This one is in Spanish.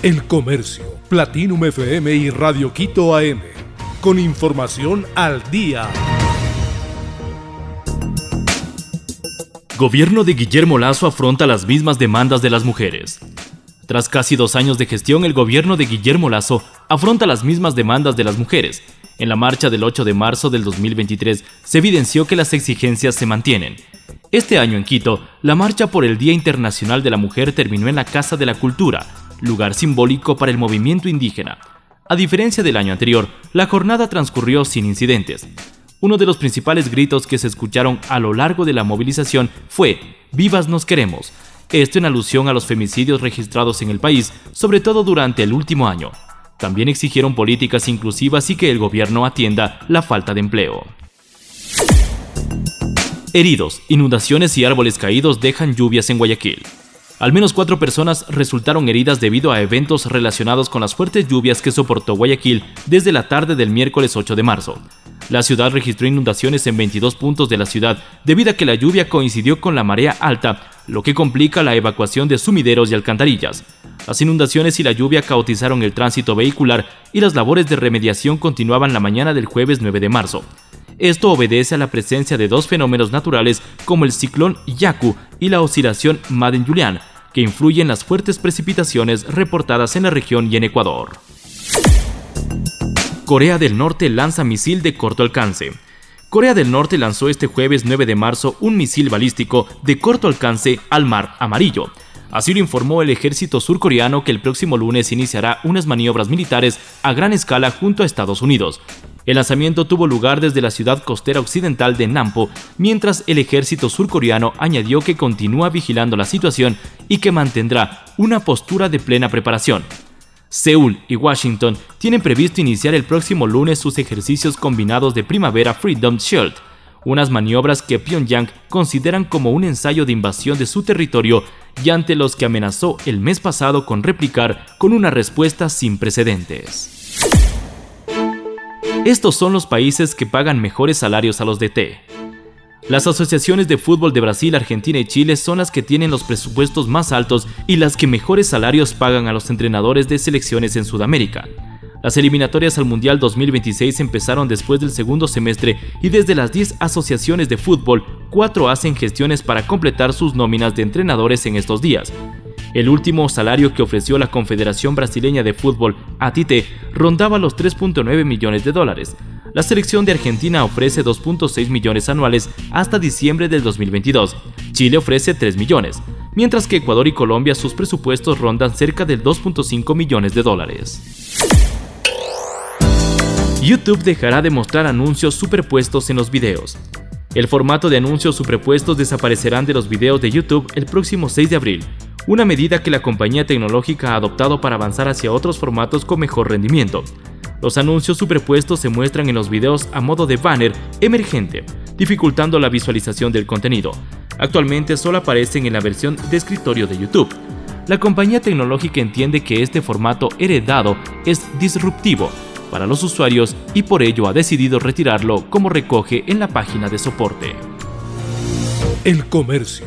El Comercio, Platinum FM y Radio Quito AM. Con información al día. Gobierno de Guillermo Lazo afronta las mismas demandas de las mujeres. Tras casi dos años de gestión, el gobierno de Guillermo Lazo afronta las mismas demandas de las mujeres. En la marcha del 8 de marzo del 2023 se evidenció que las exigencias se mantienen. Este año en Quito, la marcha por el Día Internacional de la Mujer terminó en la Casa de la Cultura, lugar simbólico para el movimiento indígena. A diferencia del año anterior, la jornada transcurrió sin incidentes. Uno de los principales gritos que se escucharon a lo largo de la movilización fue Vivas nos queremos, esto en alusión a los femicidios registrados en el país, sobre todo durante el último año. También exigieron políticas inclusivas y que el gobierno atienda la falta de empleo. Heridos, inundaciones y árboles caídos dejan lluvias en Guayaquil. Al menos cuatro personas resultaron heridas debido a eventos relacionados con las fuertes lluvias que soportó Guayaquil desde la tarde del miércoles 8 de marzo. La ciudad registró inundaciones en 22 puntos de la ciudad debido a que la lluvia coincidió con la marea alta, lo que complica la evacuación de sumideros y alcantarillas. Las inundaciones y la lluvia cautizaron el tránsito vehicular y las labores de remediación continuaban la mañana del jueves 9 de marzo. Esto obedece a la presencia de dos fenómenos naturales como el ciclón Yaku y la oscilación Madden-Julian, que influyen en las fuertes precipitaciones reportadas en la región y en Ecuador. Corea del Norte lanza misil de corto alcance. Corea del Norte lanzó este jueves 9 de marzo un misil balístico de corto alcance al Mar Amarillo. Así lo informó el ejército surcoreano que el próximo lunes iniciará unas maniobras militares a gran escala junto a Estados Unidos. El lanzamiento tuvo lugar desde la ciudad costera occidental de Nampo, mientras el ejército surcoreano añadió que continúa vigilando la situación y que mantendrá una postura de plena preparación. Seúl y Washington tienen previsto iniciar el próximo lunes sus ejercicios combinados de primavera Freedom Shield, unas maniobras que Pyongyang consideran como un ensayo de invasión de su territorio y ante los que amenazó el mes pasado con replicar con una respuesta sin precedentes. Estos son los países que pagan mejores salarios a los DT. Las asociaciones de fútbol de Brasil, Argentina y Chile son las que tienen los presupuestos más altos y las que mejores salarios pagan a los entrenadores de selecciones en Sudamérica. Las eliminatorias al Mundial 2026 empezaron después del segundo semestre y desde las 10 asociaciones de fútbol, 4 hacen gestiones para completar sus nóminas de entrenadores en estos días. El último salario que ofreció la Confederación Brasileña de Fútbol, ATT, rondaba los 3.9 millones de dólares, la selección de Argentina ofrece 2.6 millones anuales hasta diciembre del 2022. Chile ofrece 3 millones, mientras que Ecuador y Colombia sus presupuestos rondan cerca de 2.5 millones de dólares. YouTube dejará de mostrar anuncios superpuestos en los videos. El formato de anuncios superpuestos desaparecerán de los videos de YouTube el próximo 6 de abril, una medida que la compañía tecnológica ha adoptado para avanzar hacia otros formatos con mejor rendimiento. Los anuncios superpuestos se muestran en los videos a modo de banner emergente, dificultando la visualización del contenido. Actualmente solo aparecen en la versión de escritorio de YouTube. La compañía tecnológica entiende que este formato heredado es disruptivo para los usuarios y por ello ha decidido retirarlo como recoge en la página de soporte. El Comercio,